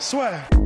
soit.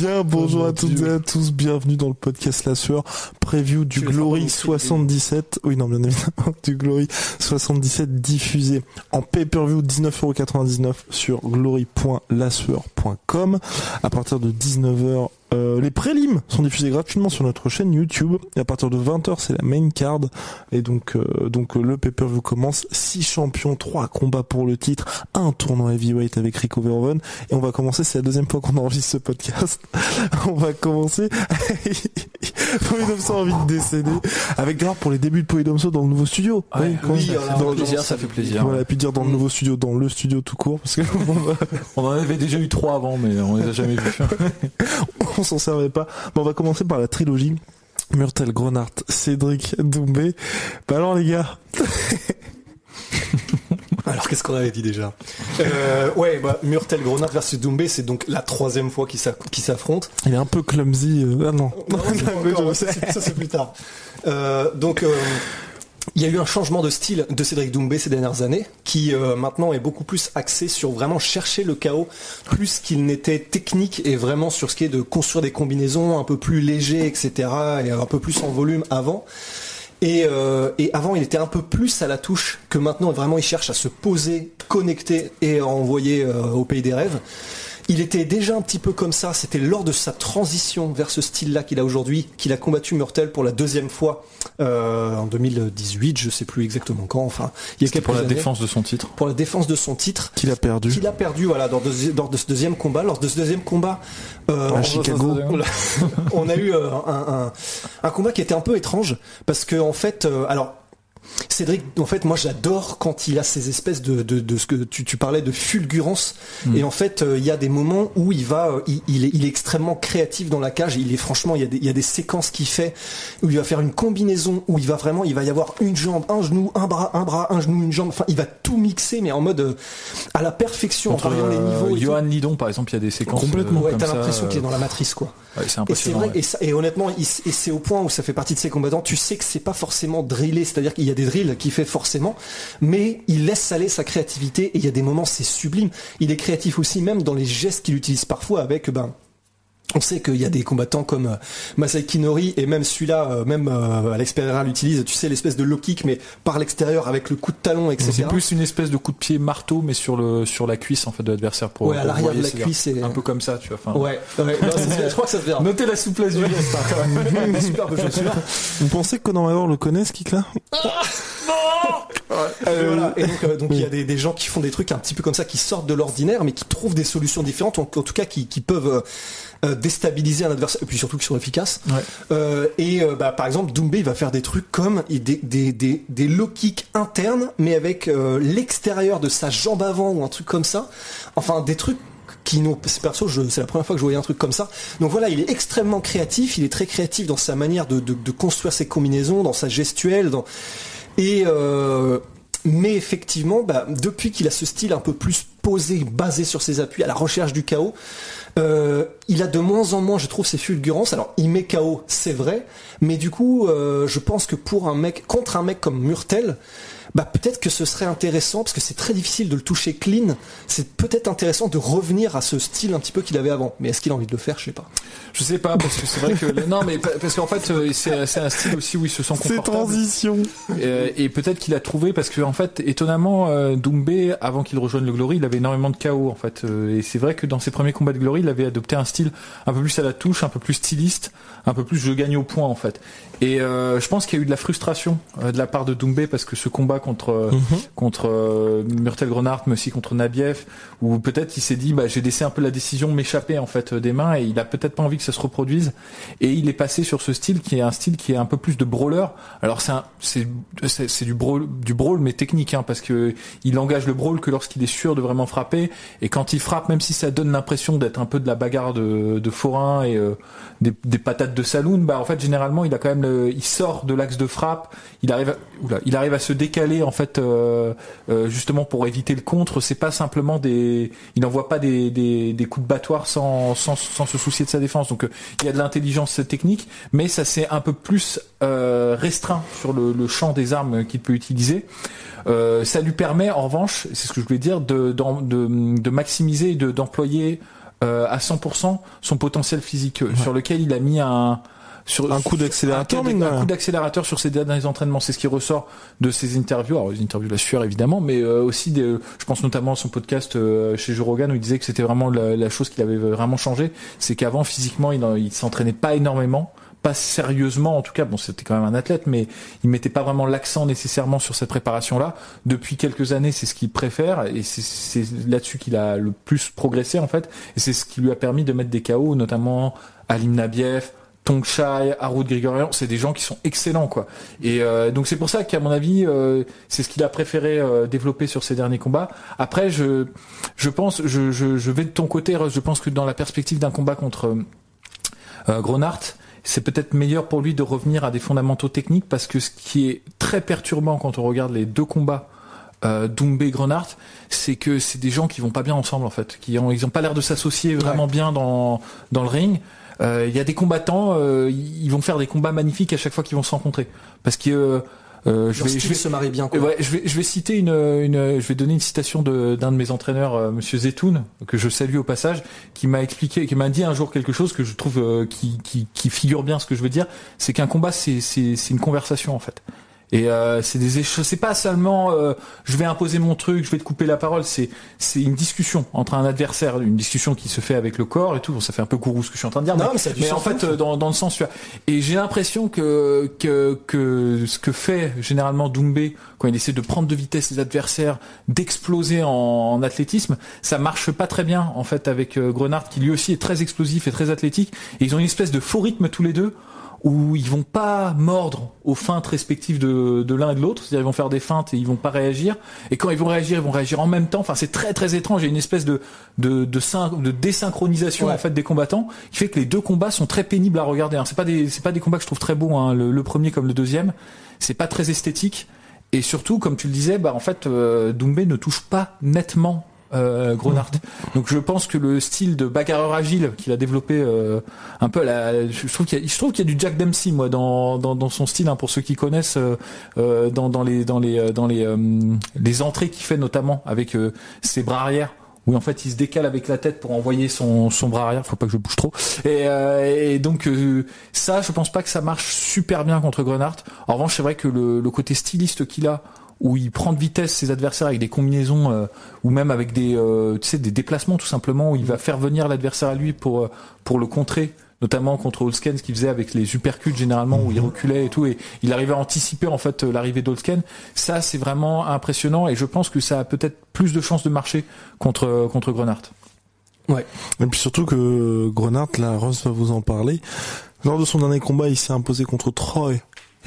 Bien, bonjour à toutes et à tous, bienvenue dans le podcast La Sueur, preview du Glory 77, oui non bien évidemment, du Glory 77 diffusé en pay-per-view 19,99€ sur glory.lasueur.com à partir de 19h euh, les prélims sont diffusés gratuitement sur notre chaîne YouTube. Et à partir de 20h c'est la main card. Et donc euh, donc euh, le pay-per-view commence. 6 champions, 3 combats pour le titre, un tournoi heavyweight avec Rico Verhoeven et on va commencer c'est la deuxième fois qu'on enregistre ce podcast. on va commencer Polydomso a envie de décéder avec d'ailleurs pour les débuts de Polydomso dans le nouveau studio. Ouais, oui, ça- dans- plaisir, ça fait plaisir. Voilà, puis dire dans le nouveau studio, dans le studio tout court parce que On en avait déjà eu trois avant, mais on les a jamais vus. on s'en servait pas. Bon, on va commencer par la trilogie. Murtel, Grenard, Cédric, Doumbé. Bah alors les gars, Alors qu'est-ce qu'on avait dit déjà euh, Ouais, bah, Murtel Grenard versus Doumbé, c'est donc la troisième fois qu'ils s'aff- qu'ils s'affrontent. il est un peu clumsy. euh, Ah non. Encore, ça, c'est- ça, c'est plus tard. Euh, donc euh, il y a eu un changement de style de Cédric Doumbé ces dernières années, qui euh, maintenant est beaucoup plus axé sur vraiment chercher le chaos, plus qu'il n'était technique et vraiment sur ce qui est de construire des combinaisons un peu plus légers, etc. et un peu plus en volume avant. Et, euh, et avant, il était un peu plus à la touche que maintenant. Vraiment, il cherche à se poser, connecter et envoyer euh, au pays des rêves. Il était déjà un petit peu comme ça. C'était lors de sa transition vers ce style-là qu'il a aujourd'hui, qu'il a combattu Murtel pour la deuxième fois euh, en 2018. Je sais plus exactement quand. Enfin, il y a C'était quelques pour la années. défense de son titre. Pour la défense de son titre. Qu'il a perdu. Qu'il a perdu, voilà, lors de, lors de ce deuxième combat. Lors de ce deuxième combat, euh, À on- Chicago. on, on a eu euh, un, un, un combat qui était un peu étrange parce que en fait, euh, alors. Cédric, en fait, moi j'adore quand il a ces espèces de, de, de ce que tu, tu parlais de fulgurance. Et en fait, euh, il y a des moments où il va, euh, il, il est, il est extrêmement créatif dans la cage. Il est franchement, il y a des, il y a des séquences qu'il fait où il va faire une combinaison où il va vraiment, il va y avoir une jambe, un genou, un bras, un bras, un genou, une jambe. Enfin, il va tout mixer, mais en mode euh, à la perfection, en Entre variant les niveaux. et tout. Johan Lidon, par exemple, il y a des séquences. Complètement. Ouais, t'as l'impression euh, qu'il est dans la matrice, quoi. ouais, c'est Et vrai, ouais. et, ça- et honnêtement, et c'est au point où ça fait partie de ses combattants, tu sais que c'est pas forcément drillé, c'est-à-dire qu'il y a des drills qu'il fait forcément, mais il laisse aller sa créativité et il y a des moments c'est sublime. Il est créatif aussi même dans les gestes qu'il utilise parfois avec, ben, on sait qu'il y a des combattants comme euh, Masaki Nori et même celui-là, euh, même euh, Alex Pereira l'utilise, tu sais, l'espèce de low kick mais par l'extérieur avec le coup de talon, etc. C'est plus une espèce de coup de pied marteau, mais sur le sur la cuisse en fait de l'adversaire pour. Ouais, à l'arrière de la cuisse et- Un peu comme ça, tu vois. enfin, Ouais, ouais, non, je crois que ça se verra. Notez la souplesse du geste. hein, quand même. Vous pensez que Conan McGregor le connaît ce kick là Et voilà. Et donc, euh, donc il y a des, des gens qui font des trucs un petit peu comme ça, qui sortent de l'ordinaire, mais qui trouvent des solutions différentes, ou en, en tout cas qui, qui peuvent euh, euh, déstabiliser un adversaire, et puis surtout qui sont efficaces. Ouais. Euh, et euh, bah, par exemple, Doumbé il va faire des trucs comme des, des, des, des low kicks internes, mais avec l'extérieur de sa jambe avant ou un truc comme ça. Enfin, des trucs qui n'ont c'est perso c'est la première fois que je voyais un truc comme ça donc voilà il est extrêmement créatif il est très créatif dans sa manière de, de, de construire ses combinaisons dans sa gestuelle dans et mais effectivement, bah, depuis qu'il a ce style un peu plus posé, basé sur ses appuis, à la recherche du chaos, euh, il a de moins en moins, je trouve, ses fulgurances. Alors, il met chaos, c'est vrai, mais du coup, euh, je pense que pour un mec, contre un mec comme Murtel, bah peut-être que ce serait intéressant parce que c'est très difficile de le toucher clean. C'est peut-être intéressant de revenir à ce style un petit peu qu'il avait avant. Mais est-ce qu'il a envie de le faire? Je sais pas. Je sais pas parce que c'est vrai que non mais pa- parce qu'en fait euh, c'est c'est un style aussi où il se sent Ces confortable. transitions. Euh, et peut-être qu'il a trouvé parce que en fait étonnamment euh, Doumbé avant qu'il rejoigne le Glory il avait énormément de chaos en fait et c'est vrai que dans ses premiers combats de Glory il avait adopté un style un peu plus à la touche un peu plus styliste un peu plus je gagne au point en fait et euh, je pense qu'il y a eu de la frustration de la part de Doumbé parce que ce combat contre Mhm. contre euh, Murtel Grenard, mais aussi contre Nabiev, où peut-être il s'est dit bah j'ai laissé un peu la décision m'échapper en fait euh, des mains et il a peut-être pas envie que ça se reproduise et il est passé sur ce style qui est un style qui est un peu plus de brawler. Alors c'est c'est c'est c'est du brawl du brawl mais technique hein, parce que il engage le brawl que lorsqu'il est sûr de vraiment frapper et quand il frappe même si ça donne l'impression d'être un peu de la bagarre de, de forain et euh, des, des patates de saloon, bah en fait généralement il a quand même le- il sort de l'axe de frappe, il arrive à, oula, il arrive à se décaler en fait euh, euh, justement pour éviter le contre. C'est pas simplement des, il n'envoie pas des, des, des coups de battoir sans, sans sans se soucier de sa défense. Donc euh, il y a de l'intelligence technique, mais ça c'est un peu plus restreint sur le, le champ des armes qu'il peut utiliser. Ça lui permet en revanche, c'est ce que je voulais dire, de d'en- de, de maximiser et de d'employer à 100% son potentiel physique sur lequel il a mis un sur Un coup d'accélérateur, un, coup d'accélérateur sur ses derniers entraînements. C'est ce qui ressort de ses interviews. Alors les interviews de la sueur évidemment mais euh, aussi des, je pense notamment à son podcast euh, chez Joe Rogan où il disait que c'était vraiment la, la chose qui avait vraiment changé. C'est qu'avant physiquement il, il s'entraînait pas énormément pas sérieusement en tout cas. Bon c'était quand même un athlète mais il mettait pas vraiment l'accent nécessairement sur cette préparation là depuis quelques années c'est ce qu'il préfère et c'est- là-dessus qu'il a le plus progressé en fait. Et c'est ce qui lui a permis de mettre des KO notamment Alim Nabiev Tongchai, Haroud Grigorian, c'est des gens qui sont excellents quoi. Et euh, donc c'est pour ça qu'à mon avis, euh, c'est ce qu'il a préféré euh, développer sur ses derniers combats. Après, je je pense, je, je, je vais de ton côté, Russ, je pense que dans la perspective d'un combat contre euh, Gronart, c'est peut-être meilleur pour lui de revenir à des fondamentaux techniques parce que ce qui est très perturbant quand on regarde les deux combats euh, Doumbé Grenard, c'est que c'est des gens qui vont pas bien ensemble en fait, qui ont ils ont pas l'air de s'associer vraiment bien dans dans le ring. Euh, Il y a des combattants, euh, ils vont faire des combats magnifiques à chaque fois qu'ils vont se rencontrer, parce que euh, euh, je vais, je vais se marie bien. Quoi. Ouais, je vais, je vais citer une, une, je vais donner une citation de- d'un de, mes entraîneurs, euh, Monsieur Zetoun, que je salue au passage, qui m'a expliqué, qui m'a dit un jour quelque chose que je trouve euh, qui, qui, qui figure bien ce que je veux dire, c'est qu'un combat, c'est, c'est, c'est une conversation en fait. Et euh, c'est des c'est pas seulement euh, je vais imposer mon truc, je vais te couper la parole, c'est c'est une discussion entre un adversaire, une discussion qui se fait avec le corps et tout. Bon, ça fait un peu gourou ce que je suis en train de dire, Non, mais, mais ça a du mais en fait ouf. euh, dans, dans le sens tu vois. Et j'ai l'impression que, que que ce que fait généralement Doumbé quand il essaie de prendre de vitesse les adversaires, d'exploser en, en athlétisme, ça marche pas très bien en fait avec euh, Grenard qui lui aussi est très explosif et très athlétique. Et ils ont une espèce de faux rythme tous les deux où ils vont pas mordre aux feintes respectives de, de l'un et de l'autre, c'est-à-dire ils vont faire des feintes et ils vont pas réagir, et quand ils vont réagir, ils vont réagir en même temps, enfin c'est très très étrange, il y a une espèce de, de, de, de désynchronisation Ouais. en fait des combattants, qui fait que les deux combats sont très pénibles à regarder, hein. c'est pas des, c'est pas des combats que je trouve très beaux, hein. le, le premier comme le deuxième, c'est pas très esthétique, et surtout, comme tu le disais, bah en fait, euh, Doumbé ne touche pas nettement euh. Donc je pense que le style de bagarreur agile qu'il a développé euh, un peu, à je trouve qu'il y y a du Jack Dempsey moi dans, dans, dans son style hein, pour ceux qui connaissent euh, euh, dans, dans les dans les euh, dans les euh, les entrées qu'il fait notamment avec ses bras arrière où en fait il se décale avec la tête pour envoyer son, son bras arrière, faut pas que je bouge trop. Et, euh, et donc euh, ça, je pense pas que ça marche super bien contre Grenard. En revanche, c'est vrai que le, le côté styliste qu'il a, où il prend de vitesse ses adversaires avec des combinaisons euh, ou même avec des euh, tu sais des déplacements tout simplement où il va faire venir l'adversaire à lui pour euh, pour le contrer notamment contre Olsken ce qu'il faisait avec les uppercuts généralement où il reculait et tout et il arrivait à anticiper en fait euh, l'arrivée d'Olsken ça c'est vraiment impressionnant et je pense que ça a peut-être plus de chances de marcher contre contre Grenard Ouais. Et puis surtout que Grenard, là, Ross va vous en parler. Lors de son dernier combat, il s'est imposé contre Troy.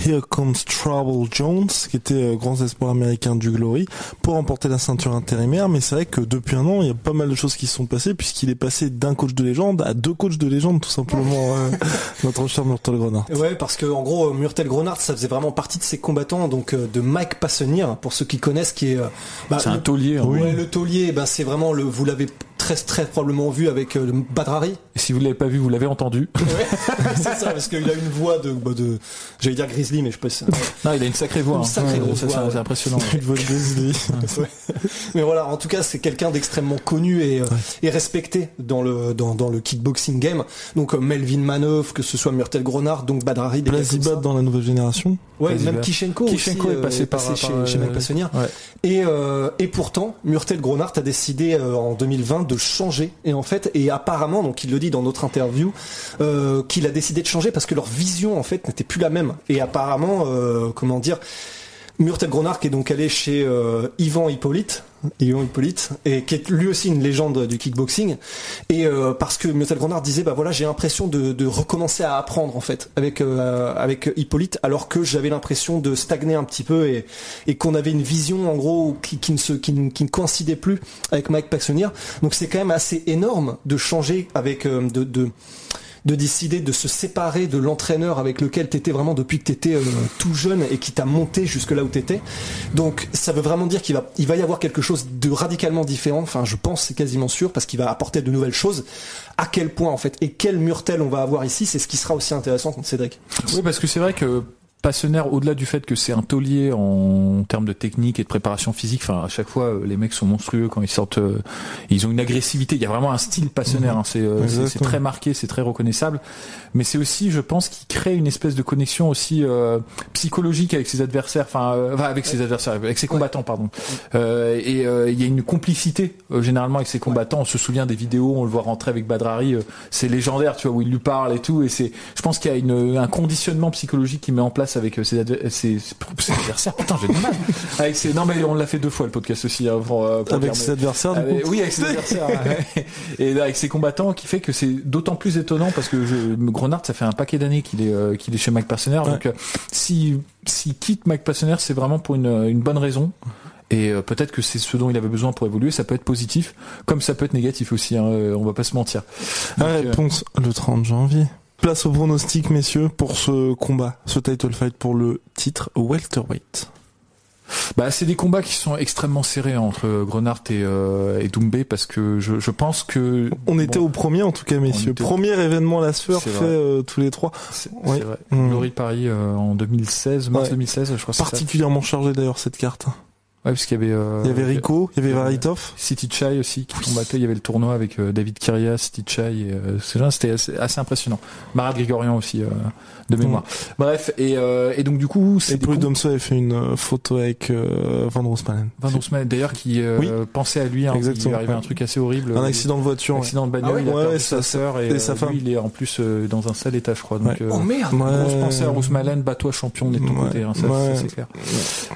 Here Comes Trouble Jones, qui était euh, grand espoir américain du Glory, pour remporter la ceinture intérimaire. Mais c'est vrai que depuis un an, il y a pas mal de choses qui se sont passées, puisqu'il est passé d'un coach de légende à deux coachs de légende, tout simplement, euh, notre cher Murtel Grenard. Ouais, parce que en gros, Murtel Grenard, ça faisait vraiment partie de ses combattants, donc euh, de Mike Passenir, pour ceux qui connaissent, qui est euh, bah, c'est un le- taulier hein. Ouais, le taulier, ben c'est vraiment le. Vous l'avez très très probablement vu avec euh, le Badrari. Et si vous l'avez pas vu vous l'avez entendu c'est ça, parce qu'il a une voix de, bah, de j'allais dire Grizzly, mais je sais pas. si c'est- non il a une sacrée voix Une hein. sacrée grosse ça, voix, c'est- ouais. c'est impressionnant Une voix de Grizzly. Ouais. Mais voilà, en tout cas, c'est quelqu'un d'extrêmement connu et, euh, et respecté dans le dans, dans le kickboxing game. Donc euh, Melvin Manov, que ce soit Murtel Grenard, donc Badrari. Blazibat dans la nouvelle génération. Ouais, même Kishenko, Kishenko aussi, est passé euh, par- chez, par, chez euh, Mike Passenir. ouais. Et, euh, et pourtant, Murtel Gronart a décidé euh, en 2020 changer. Et en fait, et apparemment, donc il le dit dans notre interview, euh, qu'il a décidé de changer parce que leur vision en fait n'était plus la même. Et apparemment, euh, comment dire, Murtel Gronard qui est donc allé chez euh, Yvan Hippolyte, Yvan Hippolyte, et qui est lui aussi une légende du kickboxing. Et euh, parce que Murtel Gronard disait, bah voilà, j'ai l'impression de, de recommencer à apprendre en fait avec euh, avec Hippolyte, alors que j'avais l'impression de stagner un petit peu et, et qu'on avait une vision en gros qui, qui ne se qui ne, qui ne coïncidait plus avec Mike Paxonier. Donc c'est quand même assez énorme de changer avec euh, de, de de décider de se séparer de l'entraîneur avec lequel tu étais vraiment depuis que tu étais tout jeune et qui t'a monté jusque là où tu étais. Donc ça veut vraiment dire qu'il va, il va y avoir quelque chose de radicalement différent, enfin je pense c'est quasiment sûr, parce qu'il va apporter de nouvelles choses. À quel point en fait, et quel murtel on va avoir ici, c'est ce qui sera aussi intéressant contre Cédric. Oui, parce que c'est vrai que Passionnaire, au-delà du fait que c'est un taulier en termes de technique et de préparation physique, enfin à chaque fois euh, les mecs sont monstrueux quand ils sortent, euh, ils ont une agressivité. Il y a vraiment un style passionnaire, hein, c'est euh, c'est- c'est Exactement. très marqué, c'est très reconnaissable. Mais c'est aussi, je pense, qu'il crée une espèce de connexion aussi euh, psychologique avec ses adversaires, enfin euh, avec ses adversaires, avec ses combattants, pardon. Euh, et euh, il y a une complicité euh, généralement avec ses combattants. On se souvient des vidéos, on le voit rentrer avec Badrari, euh, c'est légendaire, tu vois, où il lui parle et tout. Et c'est, je pense qu'il y a une, un conditionnement psychologique qui met en place avec euh, ses, adver- ses, ses adversaires. Putain, j'ai du mal. Avec ses, non mais on l'a fait deux fois le podcast aussi hein, pour, euh, pour Avec ses adversaires, du avec- coup. oui, avec ses adversaires. ouais. Et avec ses combattants, qui fait que c'est d'autant plus étonnant parce que je, Grenard, ça fait un paquet d'années qu'il est, euh, qu'il est chez Mike Personner. Donc, euh, si, s'il quitte Mike Personner, c'est vraiment pour une, une bonne raison. Et euh, peut-être que c'est ce dont il avait besoin pour évoluer. Ça peut être positif, comme ça peut être négatif aussi. Hein, euh, on va pas se mentir. Donc, euh, réponse le 30 janvier. Place au pronostic, messieurs, pour ce combat, ce title fight pour le titre welterweight. Bah, c'est des combats qui sont extrêmement serrés entre Grenard et, euh, et Doumbé parce que je, je pense que On était au premier, en tout cas, messieurs. était au- Premier événement la C'est fait euh, tous les trois. c'est Ouais. vrai. Mmh. Glory Paris euh, en 2016, mars Ouais. 2016, je crois. c'est ça. Particulièrement chargé d'ailleurs cette carte. Ouais, parce qu'il y avait. euh, Il y avait Rico, il y avait Varitov. City Chai aussi qui combattait. Il y avait le tournoi avec euh, David Kyria, City Chai. Et, euh, ces gens, c'était assez, assez impressionnant. Marat Grigorian aussi euh, de mémoire. Bref, et, euh, et donc du coup, c'est Et des Prud'homso avait fait une photo avec euh, Van Roosmalen. Van Roosmalen, d'ailleurs qui euh, Oui. pensait à lui, hein, il lui Exactement. arrivait un truc assez horrible. Un accident de voiture. ouais. accident de bagnole, Ah ouais il a Ouais, perdu ouais, sa sœur et, et sa lui, femme. il est en plus euh, dans un sale état, je crois. Donc, Ouais. euh, Oh merde Ouais. grosse pensée à Roosmalen, bats-toi champion, on est de ton Ouais. côté, hein, ça, Ouais. c'est clair.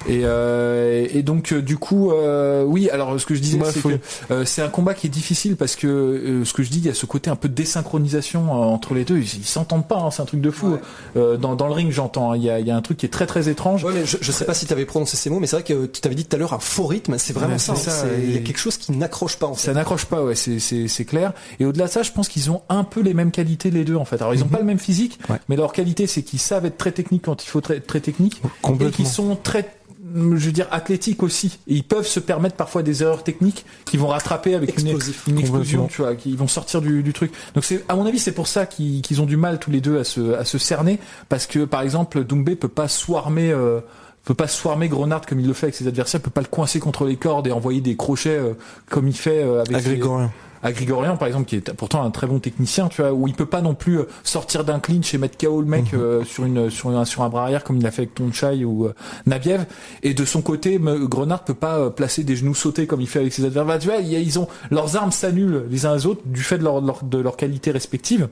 Et, et donc euh, du coup, euh, oui. Alors ce que je disais, Ouais, c'est faut- que euh, c'est un combat qui est difficile parce que euh, ce que je dis, il y a ce côté un peu de désynchronisation euh, entre les deux. Ils s'entendent pas, hein, c'est un truc de fou. Euh, dans, dans le ring, j'entends. hein, Il y, a, il y a un truc qui est très très étrange. Ouais, mais je, je sais pas si tu avais prononcé ces mots, mais c'est vrai que tu t'avais dit tout à l'heure un faux rythme, c'est vraiment Ouais, ça. hein, ça, Il y a quelque chose qui n'accroche pas en Ça fait. n'accroche pas, ouais, c'est clair. Et au-delà de ça, je pense qu'ils ont un peu les mêmes qualités les deux en fait. Alors ils ont pas le même physique, Ouais. mais leur qualité c'est qu'ils savent être très techniques quand il faut très très technique et qu'ils sont très je veux dire athlétiques aussi. Et ils peuvent se permettre parfois des erreurs techniques qui vont rattraper avec une, explosion tu vois qui vont sortir du, du truc. Donc c'est à mon avis c'est pour ça qu'ils ont du mal tous les deux à se à se cerner. Parce que par exemple Doumbé peut pas swarmer euh, peut pas swarmer Grenard comme il le fait avec ses adversaires, peut pas le coincer contre les cordes et envoyer des crochets euh, comme il fait euh, avec À ses- Grégorien. À Grigorian par exemple qui est pourtant un très bon technicien tu vois où il peut pas non plus euh, sortir d'un clinch et mettre KO le mec euh, sur une sur un sur un bras arrière comme il a fait avec Tonchai ou euh, Nabiev et de son côté Grenard peut pas placer des genoux sautés comme il fait avec ses adversaires. Bah, tu vois ils ont leurs armes s'annulent les uns les autres du fait de leur, leur- de leur qualité respective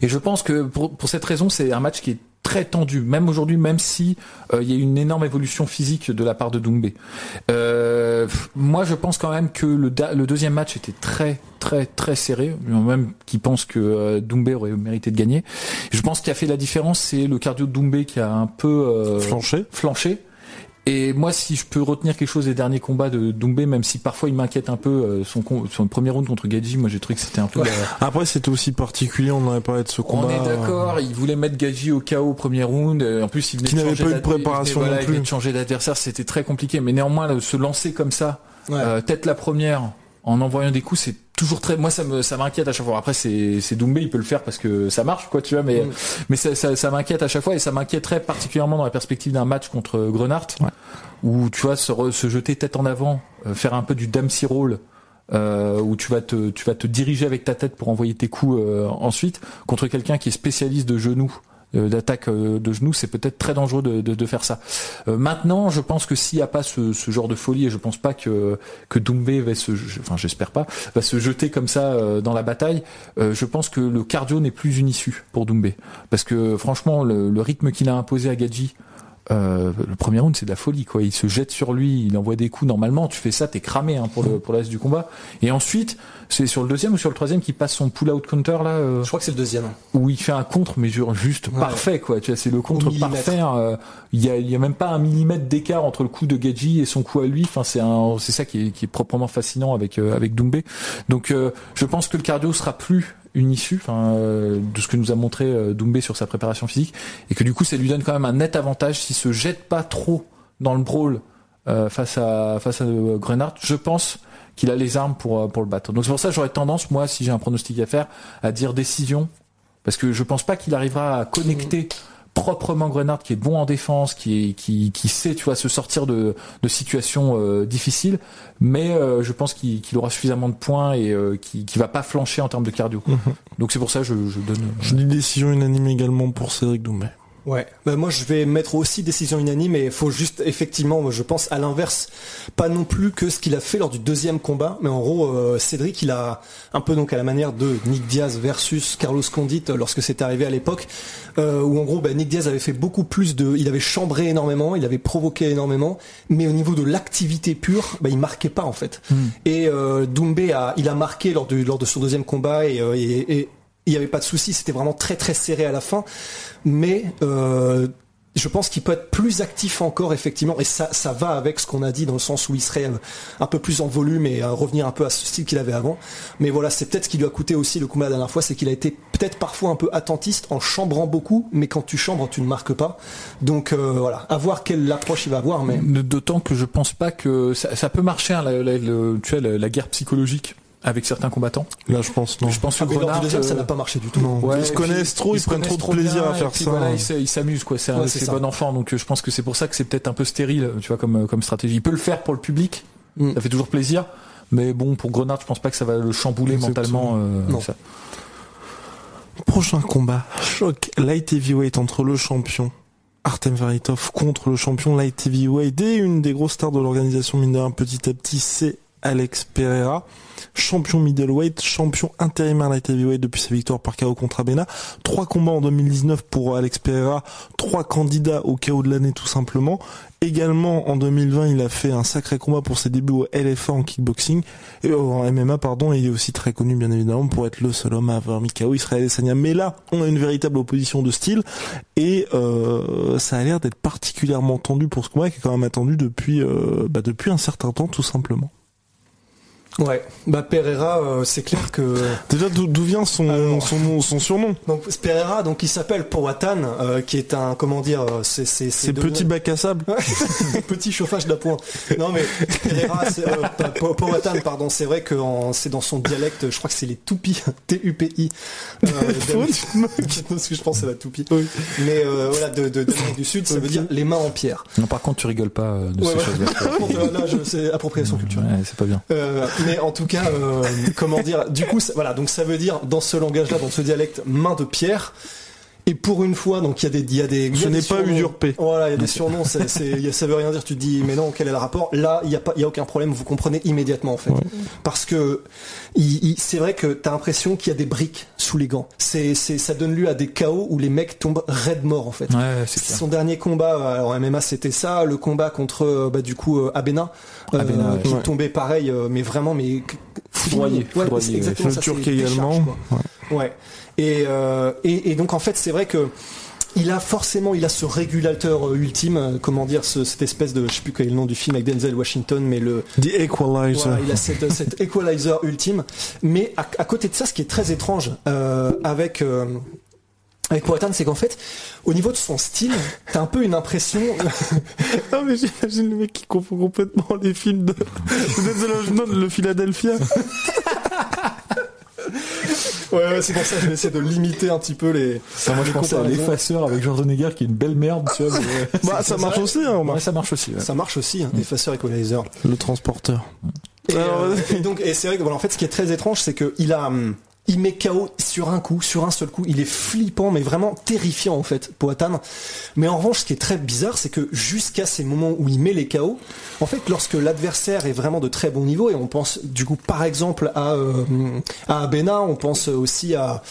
et je pense que pour, pour cette raison, c'est un match qui est très tendu, même aujourd'hui, même si euh, il y a une énorme évolution physique de la part de Doumbé. Euh, moi, je pense quand même que le, le deuxième match était très, très, très serré. Même qui pense que euh, Doumbé aurait mérité de gagner. Je pense qu'il a fait la différence, c'est le cardio de Doumbé qui a un peu euh, Flanché. flanché. Et moi, si je peux retenir quelque chose des derniers combats de Doumbé, même si parfois il m'inquiète un peu, euh, son, premier round contre Gadji, moi j'ai trouvé que c'était un peu... la- Après, c'était aussi particulier, on en avait parlé de ce combat. on est d'accord, il voulait mettre Gaji au KO au premier round. euh, En plus, il venait Qui de n'avait pas eu de préparation non voilà, il venait plus. de changer d'adversaire, c'était très compliqué. Mais néanmoins, se lancer comme ça, Ouais. euh, tête la première, en envoyant des coups, c'est toujours très. Moi, ça me ça m'inquiète à chaque fois. Après, c'est c'est Doumbé, il peut le faire parce que ça marche, quoi, tu vois. Mais Mm. mais ça ça, ça m'inquiète à chaque fois et ça m'inquiéterait particulièrement dans la perspective d'un match contre Grenard, Ouais. où tu vois se, re- se jeter tête en avant, euh, faire un peu du Dempsey roll. Euh, où tu vas te tu vas te diriger avec ta tête pour envoyer tes coups euh, ensuite contre quelqu'un qui est spécialiste de genoux euh, d'attaque euh, de genoux c'est peut-être très dangereux de, de, de faire ça Euh, maintenant je pense que s'il n'y a pas ce, ce genre de folie et je pense pas que que Doumbé va se enfin j'espère pas va se jeter comme ça euh, dans la bataille euh, je pense que le cardio n'est plus une issue pour Doumbé parce que franchement le, le rythme qu'il a imposé à Gadji euh, le premier round c'est de la folie quoi. Il se jette sur lui, il envoie des coups. Normalement, tu fais ça, t'es cramé hein, pour le pour le reste du combat. Et ensuite, c'est sur le deuxième ou sur le troisième qui passe son pull out counter là. euh, Je crois que c'est le deuxième. où il fait un contre mais juste Ouais. parfait quoi tu vois c'est le contre parfait euh, il y a il y a même pas un millimètre d'écart entre le coup de Gadji et son coup à lui enfin c'est un c'est ça qui est, qui est proprement fascinant avec euh, avec Doumbé donc euh, je pense que le cardio sera plus une issue enfin euh, de ce que nous a montré euh, Doumbé sur sa préparation physique et que du coup ça lui donne quand même un net avantage s'il se jette pas trop dans le brawl euh, face à face à Grenard je pense qu'il a les armes pour euh, pour le battre donc c'est pour ça que j'aurais tendance moi si j'ai un pronostic à faire à dire décision parce que je pense pas qu'il arrivera à connecter proprement Grenard qui est bon en défense, qui est qui, qui sait tu vois se sortir de, de situations euh, difficiles, mais euh, je pense qu'il aura suffisamment de points et euh, qui qui va pas flancher en termes de cardio. Donc c'est pour ça que je, je donne. Je dis décision unanime également pour Cédric Doumbé. Ouais, bah moi je vais mettre aussi décision unanime et il faut juste effectivement, je pense à l'inverse, pas non plus que ce qu'il a fait lors du deuxième combat, mais en gros euh, Cédric il a un peu donc à la manière de Nick Diaz versus Carlos Condit euh, lorsque c'est arrivé à l'époque, euh, où en gros bah, Nick Diaz avait fait beaucoup plus de, il avait chambré énormément, il avait provoqué énormément, mais au niveau de l'activité pure, bah, il marquait pas en fait. Et euh, Doumbé a, il a marqué lors de lors de son deuxième combat et, et- et il n'y avait pas de souci, c'était vraiment très très serré à la fin, mais euh, je pense qu'il peut être plus actif encore effectivement et ça va avec ce qu'on a dit dans le sens où il serait euh, un peu plus en volume et euh, revenir un peu à ce style qu'il avait avant. Mais voilà, c'est peut-être ce qui lui a coûté aussi le combat la dernière fois, c'est qu'il a été peut-être parfois un peu attentiste en chambrant beaucoup, mais quand tu chambres, tu ne marques pas. Donc voilà, à voir quelle approche il va avoir, mais D'autant que je pense pas que ça, peut marcher hein, la guerre psychologique avec certains combattants. Là, je pense non. Je pense que Ah, du Grenard, deuxième, ça euh, n'a pas marché du tout. Non. Ouais, ils se connaissent puis, trop, ils, prennent trop de plaisir bien, à faire puis ça. Voilà, ils s'amusent quoi. C'est un- Ouais, ça. bon enfant, donc euh, je pense que c'est pour ça que c'est peut-être un peu stérile, tu vois, comme comme stratégie. Il peut le faire pour le public, Mm. ça fait toujours plaisir. Mais bon, pour Grenard, je pense pas que ça va le chambouler Exactement. mentalement. euh, Non. ça. Prochain combat, choc light heavyweight entre le champion Artem Varitov contre le champion light heavyweight et une des grosses stars de l'organisation mine petit à petit, c'est Alex Pereira, champion middleweight, champion intérimaire light heavyweight depuis sa victoire par KO contre Abena. Trois combats en 2019 pour Alex Pereira, trois candidats au KO de l'année tout simplement. Également en 2020, il a fait un sacré combat pour ses débuts au LFA en kickboxing et en MMA pardon. Et il est aussi très connu bien évidemment pour être le seul homme à avoir mis KO Israël Adesanya. Mais là, on a une véritable opposition de style et euh, ça a l'air d'être particulièrement tendu pour ce combat qui est quand même attendu depuis euh, bah, depuis un certain temps tout simplement. Ouais, bah Pereira, euh, c'est clair que Déjà d'où vient son, Alors. son nom- son surnom? Donc Pereira, donc il s'appelle Powhatan, euh, qui est un comment dire, euh, c'est c'est C'est petit bac à sable? petit chauffage d'appoint. Non mais Pereira, euh, Powhatan, pardon, c'est vrai que c'est dans son dialecte, je crois que c'est les Toupi, T-U-P-I. Euh, d'Amérique- Parce que je pense que c'est la Toupie. Mais euh, voilà, de, de, du Sud, ça veut dire les mains en pierre. Non, par contre, tu rigoles pas de Ouais, ces ouais. choses-là. Là, je- c'est appropriation culturelle. Ouais, c'est pas bien. Mais en tout cas, euh, comment dire Du coup, voilà, donc ça veut dire dans ce langage-là, dans ce dialecte, main de pierre. Et pour une fois, donc il y a des, il y a des. Ce n'est pas usurpé. Voilà, il y a des surnoms. c'est- ça veut rien dire. Tu te dis, mais non, quel est le rapport? Là, il y a pas, il y a aucun problème. Vous comprenez immédiatement en fait, parce que c'est vrai que t'as l'impression qu'il y a des briques sous les gants. C'est, c'est, ça donne lieu à des chaos où les mecs tombent raide mort en fait. Ouais, clair. Son dernier combat, euh, alors MMA c'était ça, le combat contre euh, bah, du coup euh, Abena, euh, ouais. qui tombait pareil, euh, mais vraiment mais Foudroyé, Ouais, exactement ça. Turc également. Ouais. Et, euh, et et donc en fait c'est vrai que il a forcément, il a ce régulateur euh, ultime, euh, comment dire, ce- cette espèce de, je sais plus quel est le nom du film avec Denzel Washington, mais le, The Equalizer. voilà, il a cette, cet equalizer ultime. Mais à, à côté de ça, ce qui est très étrange euh, avec euh, avec Powhatan, c'est qu'en fait, au niveau de son style, t'as un peu une impression. Non mais j'imagine le mec qui confond complètement les films de, de Denzel Washington, le Philadelphia. ouais, ouais, c'est pour ça que je vais essayer de limiter un petit peu les. moi, je les pensais à l'effaceur avec Schwarzenegger qui est une belle merde, tu vois. mais- Bah ça marche aussi, hein, Ouais, ça marche aussi. ouais. Ça marche aussi, hein, effaceur equalizer. le transporteur. Et, euh, et donc, et c'est vrai que voilà, en fait, ce qui est très étrange, c'est que il a, hum, il met KO sur un coup, sur un seul coup. Il est flippant, mais vraiment terrifiant en fait, Poatan. Mais en revanche, ce qui est très bizarre, c'est que jusqu'à ces moments où il met les KO, en fait, lorsque l'adversaire est vraiment de très bon niveau, et on pense du coup par exemple à euh, à Abena, on pense aussi à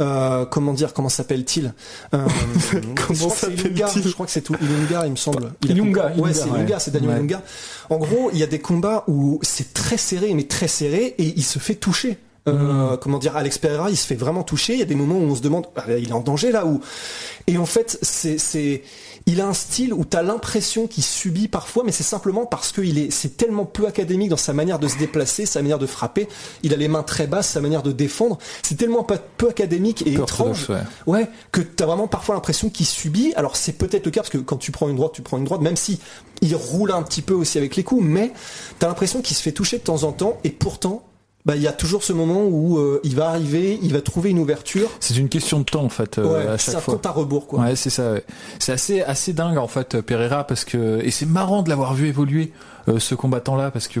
euh, comment dire, comment s'appelle-t-il euh, Comment s'appelle-t-il Je crois que c'est tout Ilunga, il me semble. Ilunga, Ouais, c'est. Ilunga, c'est Daniel. Ilunga. En gros, il y a des combats où c'est très serré, mais très serré, et il se fait toucher. Mm. Euh, comment dire, Alex Pereira, il se fait vraiment toucher. Il y a des moments où on se demande, ah, il est en danger là où. Et en fait, c'est, c'est, il a un style où t'as l'impression qu'il subit parfois, mais c'est simplement parce qu'il est, c'est tellement peu académique dans sa manière de se déplacer, sa manière de frapper. Il a les mains très basses, sa manière de défendre. C'est tellement peu académique et étrange. ouais. Ouais, que t'as vraiment parfois l'impression qu'il subit. Alors c'est peut-être le cas parce que quand tu prends une droite, tu prends une droite, même si il roule un petit peu aussi avec les coups, mais t'as l'impression qu'il se fait toucher de temps en temps et pourtant, bah il y a toujours ce moment où euh, il va arriver, il va trouver une ouverture. C'est une question de temps en fait euh, ouais, à c'est chaque un fois. compte à rebours quoi. Ouais, c'est ça. ouais. C'est assez assez dingue en fait Pereira parce que et c'est marrant de l'avoir vu évoluer euh, ce combattant là parce que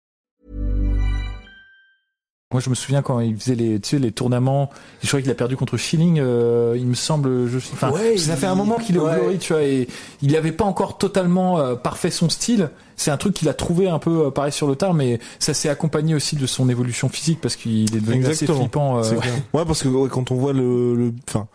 moi je me souviens quand il faisait les tu sais les tournaments, je crois qu'il a perdu contre Schilling, euh, il me semble je enfin Ouais, ça il- fait un moment qu'il est au ouais. Glory, tu vois et il n'avait pas encore totalement euh, parfait son style. C'est un truc qu'il a trouvé un peu euh, pareil sur le tard mais ça s'est accompagné aussi de son évolution physique parce qu'il est devenu assez flippant euh, clair. Ouais, parce que ouais, quand on voit le, le, enfin,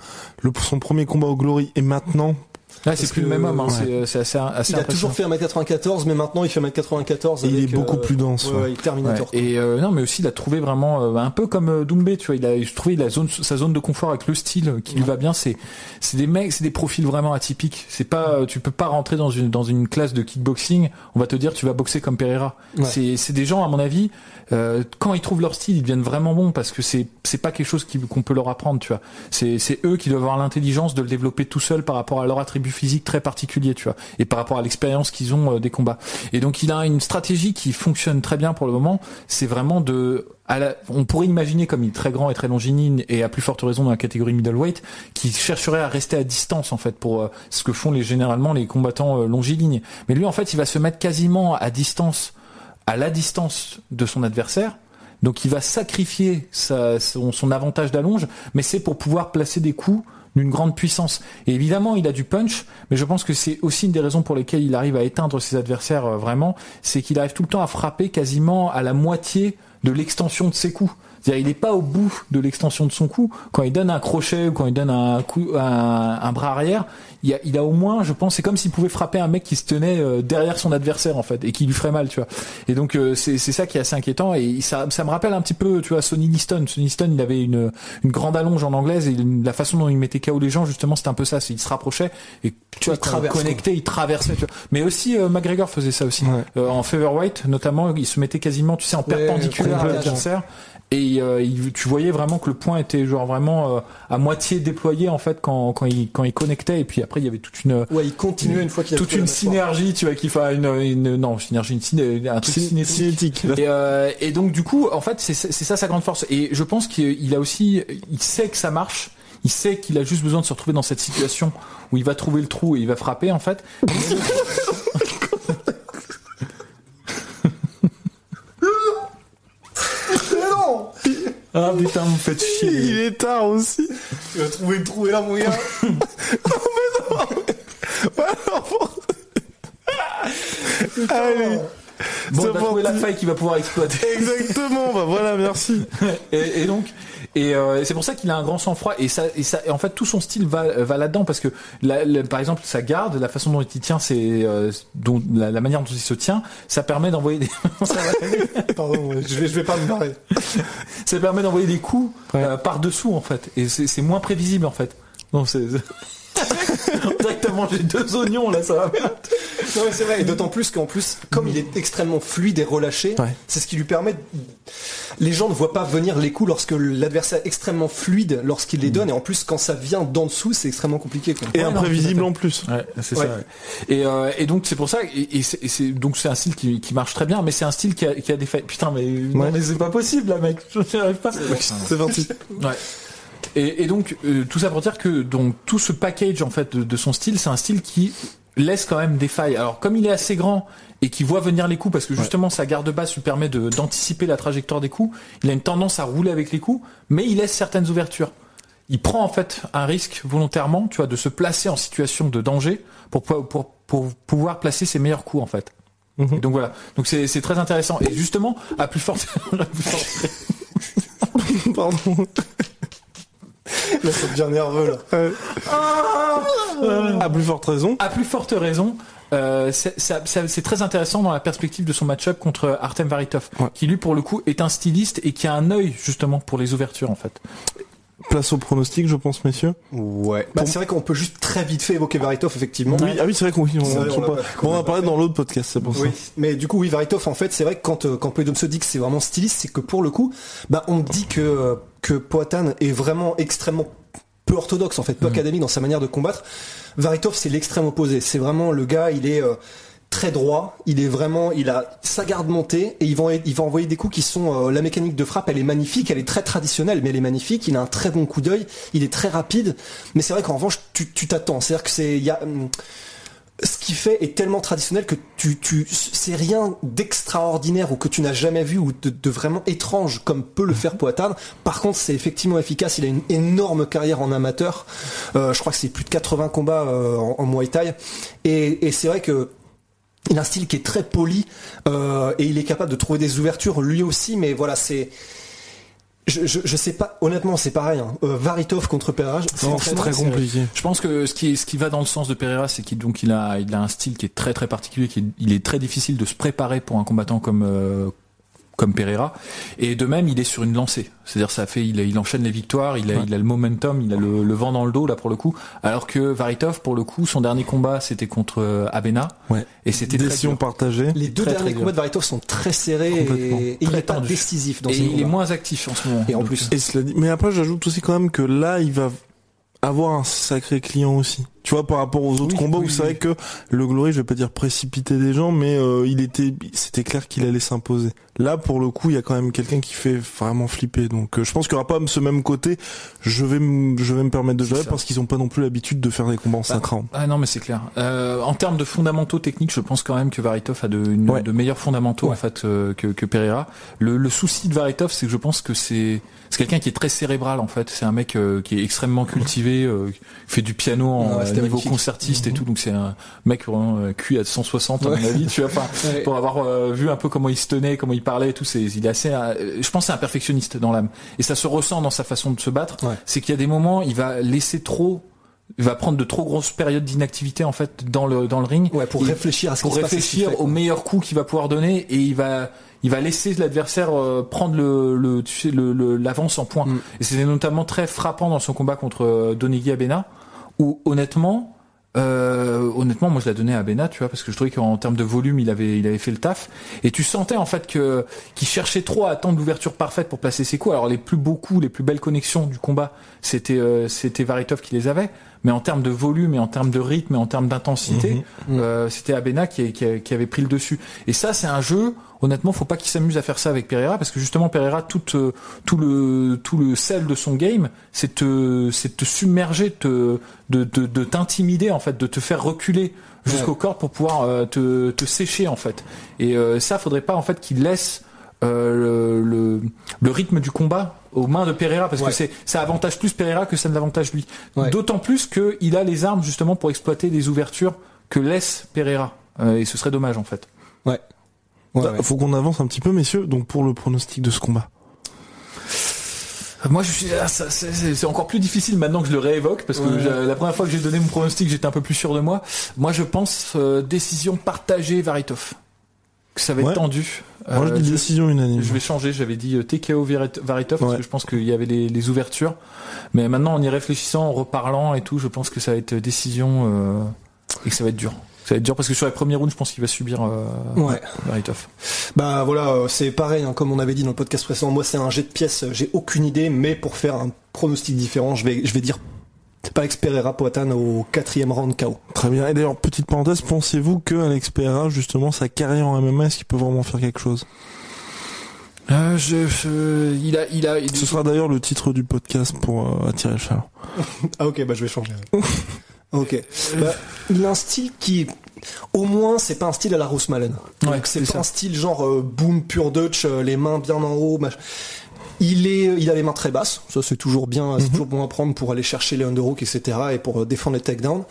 le, son premier combat au Glory et maintenant, Là, c'est plus le même homme, hein, ouais. c'est, euh, c'est assez, assez Il a toujours fait 1m94, mais maintenant il fait 1m94. Et il avec, est beaucoup euh, plus dense, Ouais, ouais. il Terminator. Ouais. Et euh, non, mais aussi il a trouvé vraiment euh, un peu comme euh, Doumbé, tu vois. Il a je trouvais la zone, sa zone de confort avec le style qui lui va bien. C'est, c'est des mecs, c'est des profils vraiment atypiques. C'est pas, tu peux pas rentrer dans une dans une classe de kickboxing. On va te dire tu vas boxer comme Pereira. Ouais. C'est, c'est des gens à mon avis. euh, quand ils trouvent leur style, ils deviennent vraiment bons parce que c'est c'est pas quelque chose qui- qu'on peut leur apprendre, tu vois. C'est c'est eux qui doivent avoir l'intelligence de le développer tout seul par rapport à leur attribut physique très particulier, tu vois, et par rapport à l'expérience qu'ils ont euh, des combats. Et donc il a une stratégie qui fonctionne très bien pour le moment. C'est vraiment de on pourrait imaginer comme il est très grand et très longiligne et à plus forte raison dans la catégorie middleweight, qui chercherait à rester à distance en fait pour euh, ce que font généralement les combattants euh. Mais lui en fait il va se mettre quasiment à distance, à la distance de son adversaire. Donc il va sacrifier sa- son, son avantage d'allonge, mais c'est pour pouvoir placer des coups d'une grande puissance. Et évidemment, il a du punch, mais je pense que c'est aussi une des raisons pour lesquelles il arrive à éteindre ses adversaires euh, vraiment, c'est qu'il arrive tout le temps à frapper quasiment à la moitié de l'extension de ses coups. C'est-à-dire, il n'est pas au bout de l'extension de son coup. Quand il donne un crochet ou quand il donne un coup, un, un bras arrière, il a, il a au moins, je pense, c'est comme s'il pouvait frapper un mec qui se tenait euh, derrière son adversaire en fait et qui lui ferait mal, tu vois. Et donc euh, c'est c'est ça qui est assez inquiétant et ça, ça me rappelle un petit peu, tu vois, Sonny Liston. Sonny Liston, il avait une, une grande allonge en anglaise et la façon dont il mettait KO les gens, justement, c'était un peu ça. C'est il se rapprochait et tu vois, connecté, il traversait. Tu vois. Mais aussi euh, McGregor faisait ça aussi. Ouais. Euh, en featherweight, notamment, il se mettait quasiment, tu sais, en Ouais, perpendiculaire à l'adversaire. Et euh, il- tu voyais vraiment que le point était genre vraiment euh, à moitié déployé en fait quand, quand il quand il connectait. Et puis après il y avait toute une Ouais, il continuait une fois qu'il a toute une synergie tu vois qui fait une, une non synergie une un truc Ciné- cinétique. cinétique. Et, euh, et donc du coup en fait c'est c'est ça sa grande force. Et je pense qu'il a aussi il sait que ça marche. Il sait qu'il a juste besoin de se retrouver dans cette situation où il va trouver le trou et il va frapper en fait non ah putain vous me faites chier il est tard aussi. Tu vas trouver le trou et là, mon gars. Allez. Bon C'est il va trouver la faille qu'il va pouvoir exploiter Exactement, bah voilà, merci. et, et donc et euh, c'est pour ça qu'il a un grand sang-froid et ça et ça et en fait tout son style va va là-dedans parce que la- la- par exemple sa garde la façon dont il tient c'est euh, dont la, la manière dont il se tient ça permet d'envoyer des. Pardon, ouais, je vais, je vais pas me barrer. ça permet d'envoyer des coups euh, par dessous en fait et c'est c'est moins prévisible en fait donc c'est Directement, j'ai deux oignons là, ça va. Non, mais c'est vrai, et d'autant plus qu'en plus, comme il est extrêmement fluide et relâché, Ouais. c'est ce qui lui permet. de- Les gens ne voient pas venir les coups lorsque l'adversaire est extrêmement fluide lorsqu'il les donne, et en plus, quand ça vient d'en dessous, c'est extrêmement compliqué. Quoi. Et Ouais, imprévisible en plus. Ouais, c'est Ouais. ça. ouais. Et, euh, et donc c'est pour ça, et, et c'est et c'est- donc c'est un style qui, qui marche très bien, mais c'est un style qui a, qui a des failles. Putain, mais non, mais c'est pas possible, là, mec. Je n'y arrive pas. C'est parti. Ouais. Et, et donc euh, tout ça pour dire que donc tout ce package en fait de, de son style, c'est un style qui laisse quand même des failles. Alors comme il est assez grand et qui voit venir les coups, parce que justement sa garde basse lui permet de- d'anticiper la trajectoire des coups, il a une tendance à rouler avec les coups, mais il laisse certaines ouvertures. Il prend en fait un risque volontairement, tu vois, de se placer en situation de danger pour, pour, pour, pour pouvoir placer ses meilleurs coups en fait. Mhm. Donc voilà, donc c'est très intéressant. Et justement, à plus forte, à plus forte Pardon. Là, ça devient nerveux, là. À plus forte raison. À plus forte raison, euh, c'est très intéressant dans la perspective de son match-up contre Artem Varitov, Ouais. qui lui pour le coup est un styliste et qui a un œil justement pour les ouvertures en fait. Place au pronostic, je pense, messieurs. Ouais. Bah, c'est vrai qu'on peut juste très vite fait évoquer Varitov, effectivement. Oui, ah oui, c'est vrai qu'on on, on- a parlé pas dans l'autre podcast, c'est pour Oui, ça. mais du coup, oui, Varitov, en fait, c'est vrai que quand, euh, quand se dit que c'est vraiment styliste, c'est que pour le coup, bah, on dit que, euh, que Poatan est vraiment extrêmement peu orthodoxe, en fait, peu académique dans sa manière de combattre. Varitov, c'est l'extrême opposé. C'est vraiment le gars, il est, euh, très droit, il est vraiment, il a sa garde montée et il va, il va envoyer des coups qui sont, euh, la mécanique de frappe, elle est magnifique, elle est très traditionnelle, mais elle est magnifique, il a un très bon coup d'œil, il est très rapide, mais c'est vrai qu'en revanche, tu tu t'attends, c'est-à-dire que c'est, il y a, hum, ce qu'il fait est tellement traditionnel que tu, tu, c'est rien d'extraordinaire ou que tu n'as jamais vu ou de, de vraiment étrange comme peut le faire Poatan. Par contre, c'est effectivement efficace. Il a une énorme carrière en amateur. Euh, je crois que c'est plus de 80 combats euh, en, en Muay Thai. Et, et c'est vrai que il a un style qui est très poli euh, et il est capable de trouver des ouvertures lui aussi. Mais voilà, c'est je, je, je sais pas, honnêtement, c'est pareil. Hein. Euh, Varitov contre Pereira, c'est très compliqué. Je pense que ce qui, ce qui va dans le sens de Pereira, c'est qu'il donc il a, il a un style qui est très très particulier, qui est, il est très difficile de se préparer pour un combattant comme euh, comme Pereira. Et de même, il est sur une lancée. C'est-à-dire, ça fait, il, il enchaîne les victoires, il a, il a le momentum, il a le, le vent dans le dos là pour le coup. Alors que Varitov, pour le coup, son dernier combat, c'était contre euh, Abena, Ouais. et c'était très Décision dur. partagée. Les deux Très, derniers très combats de Varitov sont très serrés Complètement. et, et il n'est pas décisif dans Et ces il est moins actif en ce moment. Et en plus, Et cela dit, mais après j'ajoute aussi quand même que là il va avoir un sacré client aussi. Tu vois par rapport aux autres Oui, combats oui, où c'est oui. vrai que le Glory, je vais pas dire précipiter des gens, mais euh, il était, c'était clair qu'il allait s'imposer. Là pour le coup, il y a quand même quelqu'un qui fait vraiment flipper. Donc euh, je pense qu'il y aura pas ce même côté. Je vais, me- je vais me permettre de ça. parce qu'ils ont pas non plus l'habitude de faire des combats en 5 rounds. Ah non mais c'est clair. Euh, en termes de fondamentaux techniques, je pense quand même que Varitov a de, une- Ouais. de meilleurs fondamentaux Ouais. en fait euh, que, que Pereira. Le, le souci de Varitov, c'est que je pense que c'est c'est quelqu'un qui est très cérébral en fait. C'est un mec euh, qui est extrêmement cultivé, euh, qui fait du piano en C'était niveau magnifique. concertiste et tout. Donc c'est un mec vraiment euh, cuit à 160 à mon avis. Tu vois, enfin, Ouais. pour avoir euh, vu un peu comment il se tenait, comment il parlait et tout, c'est il est assez. euh, je pense c'est un perfectionniste dans l'âme et ça se ressent dans sa façon de se battre. Ouais. C'est qu'il y a des moments, il va laisser trop il va prendre de trop grosses périodes d'inactivité en fait dans le dans le ring ouais, pour réfléchir à ce pour qui se passe réfléchir au meilleur coup qu'il va pouvoir donner et il va il va laisser l'adversaire euh, prendre le, le tu sais le le- l'avance en point Mm. et c'était notamment très frappant dans son combat contre euh, Donegui Abena où honnêtement euh, honnêtement, moi je la donnais à Abena, tu vois, parce que je trouvais qu'en termes de volume, il avait, il avait fait le taf. Et tu sentais en fait que qu'il cherchait trop à attendre l'ouverture parfaite pour placer ses coups. Alors les plus beaux coups, les plus belles connexions du combat, c'était euh, c'était Varitov qui les avait. Mais en termes de volume et en termes de rythme et en termes d'intensité, Mhm. euh, c'était Abena qui, qui, qui avait pris le dessus. Et ça, c'est un jeu. Honnêtement, faut pas qu'il s'amuse à faire ça avec Pereira, parce que justement Pereira, tout euh, tout le tout le sel de son game, c'est te c'est de te submerger, te de de, de t'intimider en fait, de te faire reculer jusqu'au corps pour pouvoir euh, te te sécher en fait. Et euh, ça, faudrait pas en fait qu'il laisse euh, le, le, le rythme du combat aux mains de Pereira parce Ouais. que c'est ça avantage plus Pereira que ça ne l'avantage lui. Ouais. D'autant plus qu'il a les armes justement pour exploiter les ouvertures que laisse Pereira. Euh, et ce serait dommage en fait. Ouais. Ouais, Bah, ouais. Faut qu'on avance un petit peu, messieurs. Donc pour le pronostic de ce combat. Moi, je suis, ah, c'est- encore plus difficile maintenant que je le réévoque parce que Ouais. la première fois que j'ai donné mon pronostic, j'étais un peu plus sûr de moi. Moi, je pense euh, décision partagée Varitov. que ça va être Ouais. tendu. Moi, je Euh, dis décision unanime. je vais changer, j'avais dit euh, TKO Varit- Varitov parce que je pense qu'il y avait les, les ouvertures. Mais maintenant, en y réfléchissant, en reparlant et tout, je pense que ça va être décision euh, et que ça va être dur. Ça va être dur parce que sur les premiers rounds, je pense qu'il va subir euh, Ouais. Varitov. Bah voilà, euh, c'est pareil, hein, comme on avait dit dans le podcast précédent, moi c'est un jet de pièces, euh, j'ai aucune idée, mais pour faire un pronostic différent, je vais, je vais dire Alex Pereira Poatan au quatrième round KO. Très bien. Et d'ailleurs, petite parenthèse, pensez-vous que Alex Pereira, justement, sa carrière en MMA, est-ce qu'il peut vraiment faire quelque chose? Euh, je, je- il a, il a, il- Ce sera d'ailleurs le titre du podcast pour euh, attirer le chaleur. Ah ok, bah je vais changer. ok. Bah, il a un style qui, au moins, c'est pas un style à la Ross Malen. Donc Ouais, c'est pas ça. un style genre euh, boom pure Dutch, euh, les mains bien en haut. mach- Il est, il a les mains très basses. Ça c'est toujours bien, c'est toujours bon à prendre pour aller chercher les underhooks, etc. et pour euh, défendre les takedowns.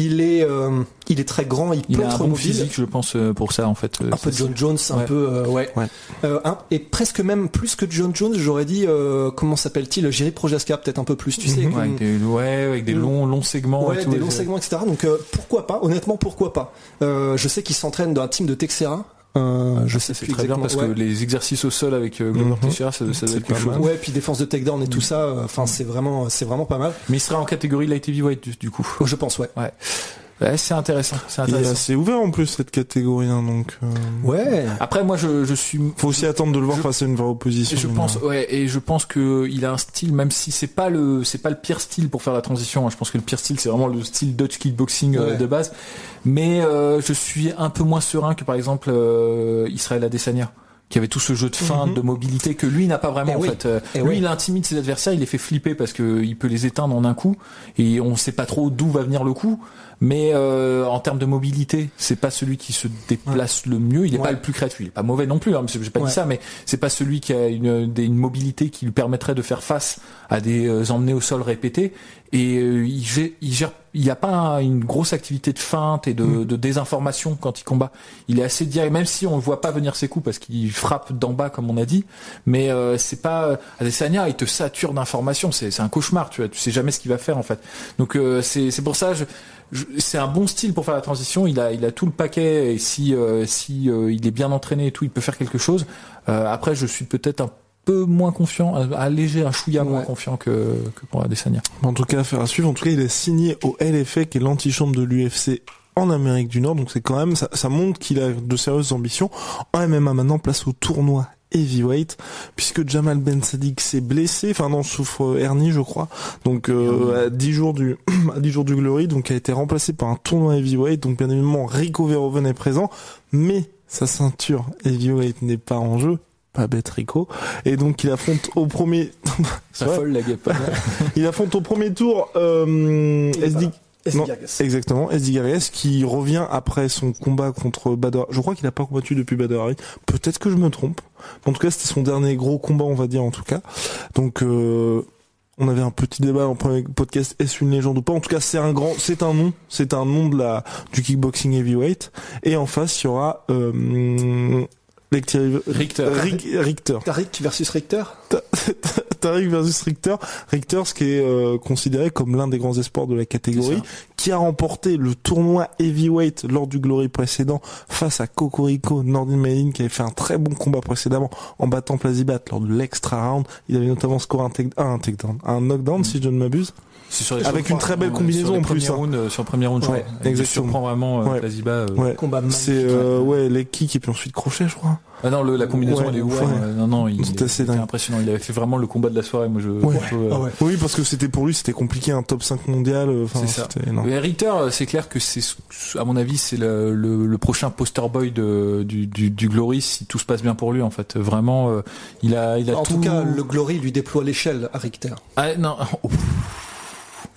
Il est, euh, il est très grand, il, il peut a un être bon mobile. physique, je pense, euh, pour ça en fait. euh, un peu John Jones, un Ouais. peu euh, ouais, Ouais. Euh, un- et presque même plus que John Jones, j'aurais dit euh, comment s'appelle-t-il, Jerry Projaska peut-être un peu plus, tu sais, Ouais, avec des, ouais, avec des Mm. longs, longs segments. ouais, et tout, des longs segments, etc. Donc euh, pourquoi pas Honnêtement, pourquoi pas Euh, Je sais qu'il s'entraîne dans la team de Texera. Euh, je sais C'est plus très bien parce que les exercices au sol avec euh, Glover Mhm. Teixeira, ça, ça doit C'est être quelque pas chose. mal. Ouais, puis défense de takedown et tout ça. euh, Enfin, c'est vraiment, c'est vraiment pas mal. Mais il sera en catégorie light heavyweight du, du coup. Je pense, ouais. Ouais, c'est intéressant. C'est intéressant. assez ouvert en plus cette catégorie, hein, donc euh, Ouais. Après, moi, je, je suis. faut aussi attendre de le voir Je- face à une vraie opposition. Je mais, pense, ouais, et je pense que il a un style, même si c'est pas le, c'est pas le pire style pour faire la transition. hein. Je pense que le pire style, c'est vraiment le style Dutch kickboxing euh, Ouais. de base. Mais euh, je suis un peu moins serein que par exemple euh, Israël Adesanya qui avait tout ce jeu de feinte, Mhm. de mobilité que lui n'a pas vraiment Eh en oui. fait. Euh, Eh lui, oui. il intimide ses adversaires, il les fait flipper parce que il peut les éteindre en un coup et on sait pas trop d'où va venir le coup. Mais euh, en termes de mobilité, c'est pas celui qui se déplace le mieux. Il est Ouais. pas le plus créatif. Il est pas mauvais non plus. Hein, j'ai pas Ouais. dit ça, mais c'est pas celui qui a une, une mobilité qui lui permettrait de faire face à des euh, emmenés au sol répétés. Et euh, il gère, il gère, il n'y a pas un- une grosse activité de feinte et de, Mm. de désinformation quand il combat. Il est assez direct, même si on ne voit pas venir ses coups parce qu'il frappe d'en bas comme on a dit. Mais euh, c'est pas Adesanya, il te sature d'informations. C'est un cauchemar. Tu vois, tu sais jamais ce qu'il va faire en fait. Donc euh, c'est pour ça. Je- c'est un bon style pour faire la transition. Il a, il a tout le paquet et si, euh, si euh, il est bien entraîné et tout, il peut faire quelque chose. Euh, après, je suis peut-être un peu moins confiant, un- un léger, un chouïa moins confiant que, que pour Adesanya. En tout cas, affaire à suivre. En tout cas, il est signé au LFA, qui est l'antichambre de l'UFC en Amérique du Nord. Donc c'est quand même, ça, ça montre qu'il a de sérieuses ambitions. En MMA maintenant, place au tournoi heavyweight, puisque Jamal Ben Sadik s'est blessé, enfin non, souffre euh, hernie, je crois. Donc euh, à 10 jours du à 10 jours du Glory, donc a été remplacé par un tournoi heavyweight. Donc bien évidemment, Rico Verhoeven est présent, mais sa ceinture heavyweight n'est pas en jeu. Pas bête Rico. Et donc il affronte au premier. Ça folle la guêpe. il affronte au premier tour euh, Il Gargas. exactement, SD Gargas qui revient après son combat contre Badr. Je crois qu'il a pas combattu depuis Badr Ali. Peut-être que je me trompe. En tout cas, c'était son dernier gros combat, on va dire en tout cas. Donc euh, on avait un petit débat en premier podcast est-ce une légende ou pas? En tout cas, c'est un grand, c'est un nom, c'est un nom de la du kickboxing heavyweight. Et en face, il y aura euh, Richter. Rick- Richter. Tariq versus Richter. Tariq versus Richter. Richter, ce qui est euh, considéré comme l'un des grands espoirs de la catégorie, qui a remporté le tournoi heavyweight lors du Glory précédent face à Cocorico Nordin Medin, qui avait fait un très bon combat précédemment en battant Plazibat lors de l'extra round. Il avait notamment scoré un, take- un takedown, un knockdown si je ne m'abuse. C'est sur les- Avec sur- une très belle ouais, combinaison sur les en plus, hein. rounds, euh, sur le premier round, je Ouais, crois. Il exactement. surprend vraiment euh, Ouais. Plaziba, euh. Ouais. Combat C'est magnifique. euh, ouais les kicks et puis ensuite crochet, je crois. Ah non, le- la combinaison Ouais, elle est ouf. ouais. hein. Non, non, il, il était dingue. impressionnant. Il avait fait vraiment le combat de la soirée. Moi, je. Ouais. je- euh, Ah ouais. Oui, parce que c'était pour lui, c'était compliqué, un top 5 mondial. euh, Enfin, C'est ça. c'était énorme. Mais Richter, euh, c'est clair que c'est, à mon avis, c'est le, le, le prochain poster boy de, du, du, du Glory si tout se passe bien pour lui. En fait, vraiment, euh, il a, il a En tout. tout cas, le Glory lui déploie l'échelle à Richter. Ah, non. oh.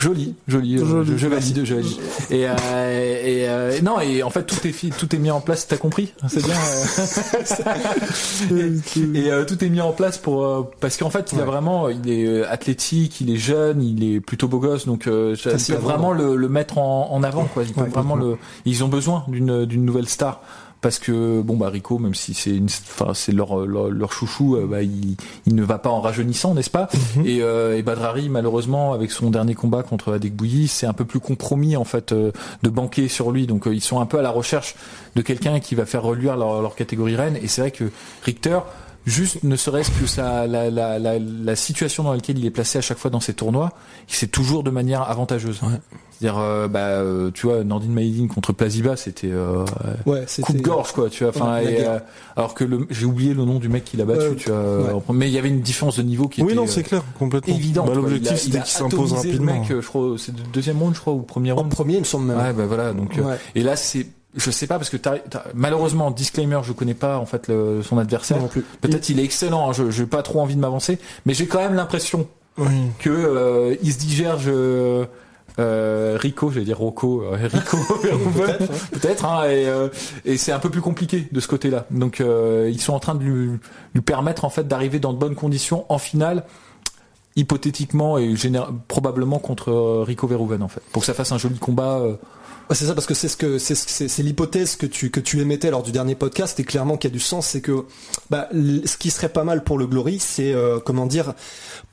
Joli, joli, euh, Joli, je, je valide, je valide. Et, euh, et euh, non, et en fait tout est tout est mis en place. T'as compris? C'est bien. euh. et et, euh, tout est mis en place pour euh, parce qu'en fait il a vraiment, il est euh, athlétique, il est jeune, il est plutôt beau gosse, donc euh, ça- ils peuvent vraiment le, le mettre en, en avant. Quoi. Ils Ouais. vraiment le. Ils ont besoin d'une d'une nouvelle star parce que bon bah Rico, même si c'est une, enfin c'est leur, leur, leur chouchou, euh, bah, il, il ne va pas en rajeunissant, n'est-ce pas? Mhm. Et, euh, et Badrari, malheureusement, avec son dernier combat contre Adek Bouilly, c'est un peu plus compromis en fait euh, de banquer sur lui. Donc euh, ils sont un peu à la recherche de quelqu'un qui va faire reluire leur, leur catégorie reine. Et c'est vrai que Richter, juste ne serait-ce que ça, la, la, la, la situation dans laquelle il est placé à chaque fois dans ces tournois, c'est toujours de manière avantageuse. C'est-à-dire, euh, bah, euh, tu vois, Nordine Maïdine contre Plaziba, c'était euh, Ouais, coupe-gorge, quoi, tu vois. Enfin, Ouais, euh, alors que le, j'ai oublié le nom du mec qui l'a battu, Euh, tu vois. ouais. en Mais il y avait une différence de niveau qui Oui, était non, euh, c'est clair, complètement. évidente. Bah. L'objectif, c'était qu'il s'impose atomisé le rapidement. Mec, je crois, c'est le deuxième round, je crois, ou premier En round. premier, il me semble même. Ouais, bah voilà. Donc, euh, Ouais. et là, c'est, je sais pas parce que t'as- t'as- malheureusement, disclaimer, je connais pas en fait le- son adversaire. Moi non plus. Peut-être il est excellent. hein, je, j'ai pas trop envie de m'avancer, mais j'ai quand même l'impression Oui. que euh, il se digère je euh, Rico, j'allais dire Rocco, euh, Rico peut-être, hein, et, euh, et c'est un peu plus compliqué de ce côté-là. Donc euh, ils sont en train de lui, lui permettre en fait d'arriver dans de bonnes conditions en finale, hypothétiquement et probablement contre euh, Rico Verhoeven en fait, pour que ça fasse un joli combat. C'est ça parce que c'est ce que c'est ce- c'est c'est l'hypothèse que tu que tu émettais lors du dernier podcast et clairement qui a du sens c'est que bah ce qui serait pas mal pour le Glory c'est euh, comment dire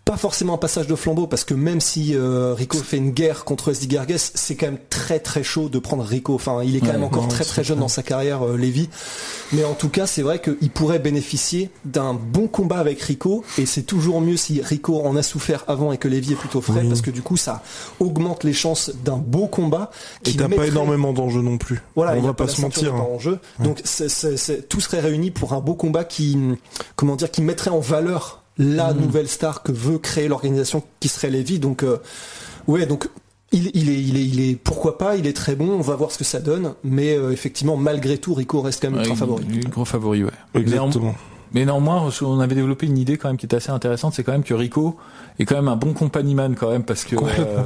pas forcément un passage de flambeau parce que même si euh, Rico fait une guerre contre SD Gargues c'est quand même très très chaud de prendre Rico enfin il est quand Ouais, même encore non, très très jeune dans sa carrière euh, Lévy mais en tout cas c'est vrai qu'il pourrait bénéficier d'un bon combat avec Rico et c'est toujours mieux si Rico en a souffert avant et que Lévy est plutôt frais Oui. parce que du coup ça augmente les chances d'un beau combat Et qui t'as pas mettrait- énormément d'enjeux non plus. voilà, on va pas la se mentir. pas hein. en jeu. Donc c'est- c'est- c'est- tout serait réuni pour un beau combat qui, comment dire, qui mettrait en valeur la Mm. nouvelle star que veut créer l'organisation qui serait Lévy. Donc euh, ouais, donc il, il est, il est, il est, pourquoi pas, il est très bon. On va voir ce que ça donne. Mais euh, effectivement, malgré tout, Rico reste quand même ultra ouais, favori. un gros favori, ouais. Exactement. Mais néanmoins, on avait développé une idée quand même qui était assez intéressante, c'est quand même que Rico est quand même un bon compagnon quand même parce que euh,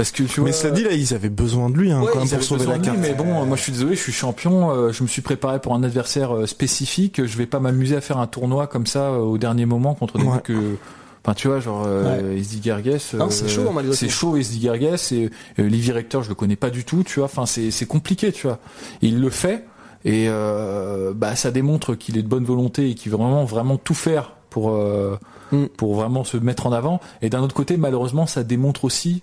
parce que tu vois. Mais cela dit, là, ils avaient besoin de lui, hein, Ouais, quand même, ils pour avaient sauver besoin la de lui, carte. mais bon, moi je suis désolé, je suis champion, euh, je me suis préparé pour un adversaire euh, spécifique, je vais pas m'amuser à faire un tournoi comme ça euh, au dernier moment contre des Ouais. mecs que Enfin, tu vois, genre, euh, Gargues. Non, c'est chaud, hein, malgré C'est chaud, Esdi Gargues. Et euh, Livy Rector, je le connais pas du tout, tu vois. Enfin, c'est c'est compliqué, tu vois. Il le fait. Et euh, bah, ça démontre qu'il est de bonne volonté et qu'il veut vraiment, vraiment tout faire pour, euh, Mm. pour vraiment se mettre en avant. Et d'un autre côté, malheureusement, ça démontre aussi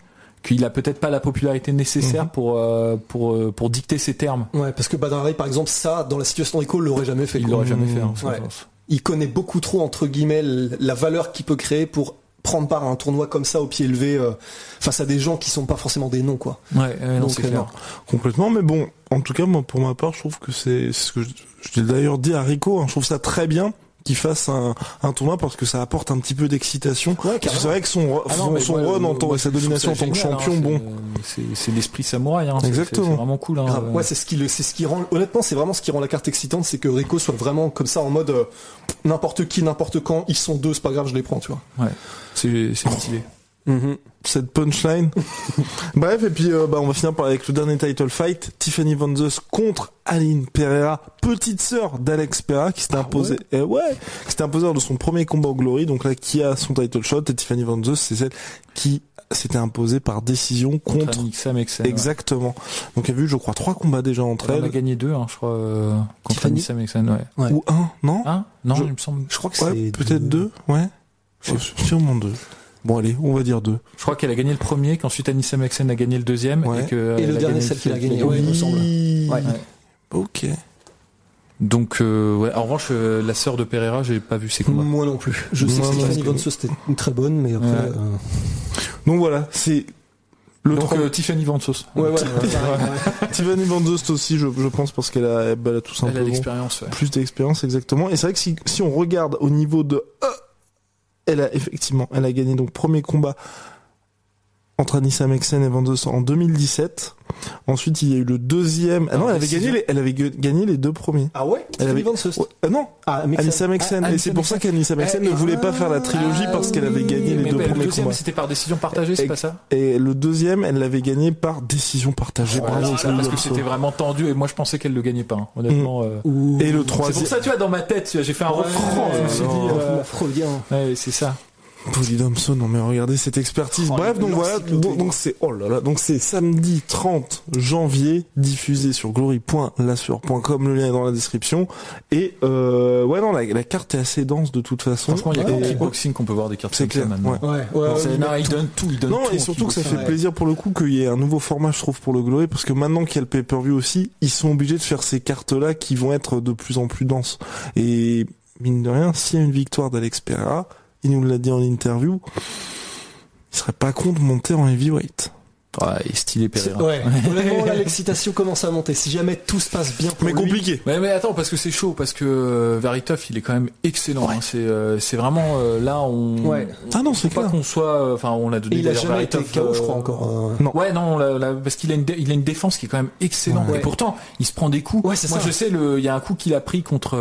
qu'il a peut-être pas la popularité nécessaire Mhm. pour, euh, pour, euh, pour dicter ses termes. Ouais, parce que Badrari, par exemple, ça, dans la situation de Rico, l'aurait jamais fait. Il l'aurait jamais fait. hein, Ouais. il connaît beaucoup trop entre guillemets la valeur qu'il peut créer pour prendre part à un tournoi comme ça au pied levé euh, face à des gens qui sont pas forcément des noms quoi. Ouais, non, Donc, c'est clair. non. Complètement, mais bon, en tout cas, moi, pour ma part, je trouve que c'est c'est ce que je, je l'ai d'ailleurs dit à Rico, hein, je trouve ça très bien qu'il fasse un, un tournoi parce que ça apporte un petit peu d'excitation. Ouais, c'est vrai que son, Ah non, son, run en tant sa domination en tant que génial, champion, hein, bon. c'est- l'esprit samouraï. Hein, Exactement. C'est vraiment cool. Hein, euh. Ouais, c'est ce qui c'est ce qui rend honnêtement, c'est vraiment ce qui rend la carte excitante, c'est que Rico soit vraiment comme ça en mode euh, n'importe qui, n'importe quand, ils sont deux, c'est pas grave, je les prends, tu vois. Ouais, c'est c'est motivé. Cette punchline. Bref, et puis euh, bah, on va finir par avec le dernier title fight, Tiffany Van Zeus contre Aline Pereira, petite sœur d'Alex Pereira qui s'était imposée, et ouais, qui s'était imposée lors de son premier combat au Glory, donc là qui a son title shot, et Tiffany Van Zeus c'est celle qui s'était imposée par décision Contre contre. Anixa Mexen. ouais. Exactement. Donc elle a vu, je crois, trois combats déjà entre Elle en a elles. gagné deux, hein, je crois, euh, contre Tiffany Anixa Mexen. Ouais. Ouais. Ou un, non Hein Non, Je- il me semble. Je crois que Ouais, c'est peut-être deux, ouais. Oh, sûrement deux. Bon allez, on va dire deux. Je crois qu'elle a gagné le premier, qu'ensuite Anissa Mexen a gagné le deuxième, Ouais. et que Et elle le dernier, celle qu'il a gagné. Oui. Ouais, il me semble. Ouais. Ok. Donc, euh, ouais. En revanche, euh, la sœur de Pereira, j'ai pas vu ses combats. Moi non plus. Je sais que. Van Zeus c'était une très bonne, mais après. Ouais. euh, Donc voilà, c'est le Donc, euh, Tiffany Vantos. Ouais, voilà. ouais. Tiffany Van aussi, je, je pense, parce qu'elle a, bah, elle a tout Elle a simplement l'expérience, ouais. plus d'expérience, exactement. Et c'est vrai que si, si on regarde au niveau de, euh, elle a effectivement, elle a gagné donc premier combat entre Anissa Mexen et Van Zeust en 2017. Ensuite, il y a eu le deuxième. Ah non, elle avait gagné les, elle avait gagné les deux premiers. Ah ouais? Elle avait- euh, non, Ah, Mexen. Anissa Mexen. Ah, et c'est pour ça qu'Anissa Mexen Eh, ne voulait pas faire la trilogie Ah, parce qu'elle avait gagné les mais deux bah, le premiers deuxième, combats. c'était par décision partagée, c'est Et- pas ça? Et le deuxième, elle l'avait gagné par décision partagée. Bravo, c'est parce que c'était vraiment tendu et moi je pensais qu'elle le gagnait pas, hein, honnêtement. euh. Et le C'est troisième. pour ça, tu vois, dans ma tête, tu vois, j'ai fait un Ouais, refran. je me suis dit, euh, c'est ça. Polly Thompson, non mais regardez cette expertise. Oh, Bref, donc voilà, donc c'est oh là là, donc c'est samedi 30 janvier, diffusé sur glory.lassure.com, le lien est dans la description. Et euh, ouais non, la, la carte est assez dense de toute façon. Franchement, il y a qu'en kickboxing qu'on peut voir des cartes C'est clair, maintenant. ouais. Ouais, ouais, C'est- ouais, non, mais- il donne tout, il donne Non, tout et surtout que ça fait ouais. plaisir pour le coup qu'il y ait un nouveau format, je trouve, pour le Glory, parce que maintenant qu'il y a le pay-per-view aussi, ils sont obligés de faire ces cartes-là qui vont être de plus en plus denses. Et mine de rien, s'il y a une victoire d'Alex Pereira, il nous l'a dit en interview, il serait pas con de monter en heavyweight. Ouais, et stylé Pereira. Ouais, honnêtement, là, l'excitation commence à monter. Si jamais tout se passe bien pour Mais lui, compliqué. Ouais, mais attends, parce que c'est chaud, parce que euh, Veritov, il est quand même excellent. hein. C'est, euh, c'est vraiment euh, là, on. Ouais. Ah non, c'est pas clair. qu'on soit, euh, enfin, on l'a Et donné il a jamais été KO, je euh, crois, encore. euh. Ouais, non, la- la- parce qu'il a une, dé- il a une défense qui est quand même excellente. Ouais. Et pourtant, il se prend des coups. Ouais, c'est Moi, ça. je sais, le, il y a un coup qu'il a pris contre.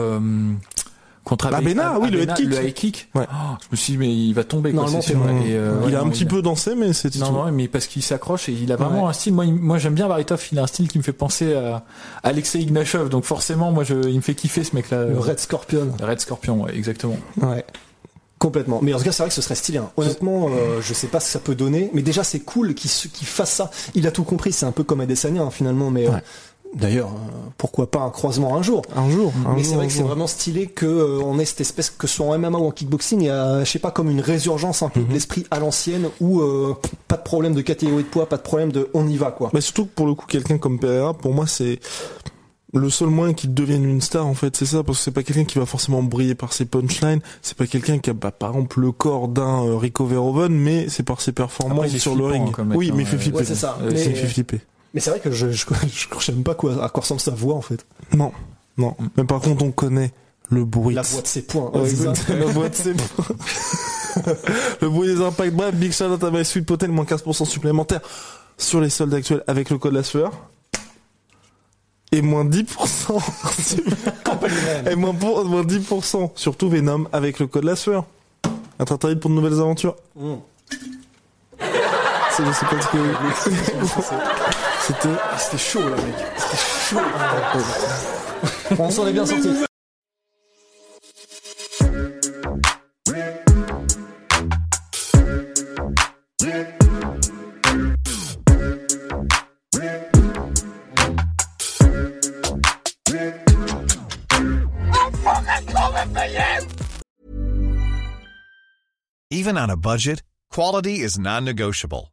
Contre Abe- Abena, oui, le head kick. Le head kick. Ouais. Oh, je me suis dit, mais il va tomber, quoi, c'est sûr. c'est. Et, euh, il ouais, a un non, petit peu dansé, mais c'était Non, tout. non, mais parce qu'il s'accroche et il a vraiment Ouais. un style. Moi, il- moi j'aime bien Varitov. Il a un style qui me fait penser à Alexei Ignashov. Donc forcément, moi, je, il me fait kiffer ce mec-là. Le Red Scorpion. Red Scorpion, ouais, exactement. Ouais. Complètement. Mais en tout cas, c'est vrai que ce serait stylé. hein. Honnêtement, euh, je sais pas ce que ça peut donner, mais déjà c'est cool qu'il se- qu'il fasse ça. Il a tout compris. C'est un peu comme Adesanya hein, finalement, mais euh, Ouais. D'ailleurs, euh, pourquoi pas un croisement un jour. Un jour. un mais c'est vrai que c'est vraiment stylé que euh, on ait cette espèce que ce soit en MMA ou en kickboxing, il y a, je sais pas, comme une résurgence un peu Mhm. de l'esprit à l'ancienne où euh, pas de problème de catégorie de poids, pas de problème de on y va quoi. Mais surtout que pour le coup, quelqu'un comme Pereira, pour moi, c'est le seul moyen qu'il devienne une star, en fait, c'est ça, parce que c'est pas quelqu'un qui va forcément briller par ses punchlines, c'est pas quelqu'un qui a, bah, par exemple, le corps d'un euh, Rico Verhoeven, mais c'est par ses performances sur le ring. oui, hein, mais il fait ouais. flipper. Ouais, c'est ça. Euh, Mais- Il fait flipper. Mais c'est vrai que je je, je, sais même pas quoi à quoi ressemble sa voix en fait. Non, non. Mais par contre, on connaît le bruit. La voix de ses points. Ouais, la voix de ses Le bruit des impacts. Bref, Big shout out à My Sweet Potel, moins 15% supplémentaire sur les soldes actuels avec le code la sueur. Et moins 10%. et moins, pour- moins 10% sur tout Venom avec le code la sueur. Intrataride pour de nouvelles aventures. Mm. C'est, je sais pas ce que. C'était. Ah, c'était chaud, là, mec. On s'en est bien sorti. Even on a budget, quality is non-negotiable.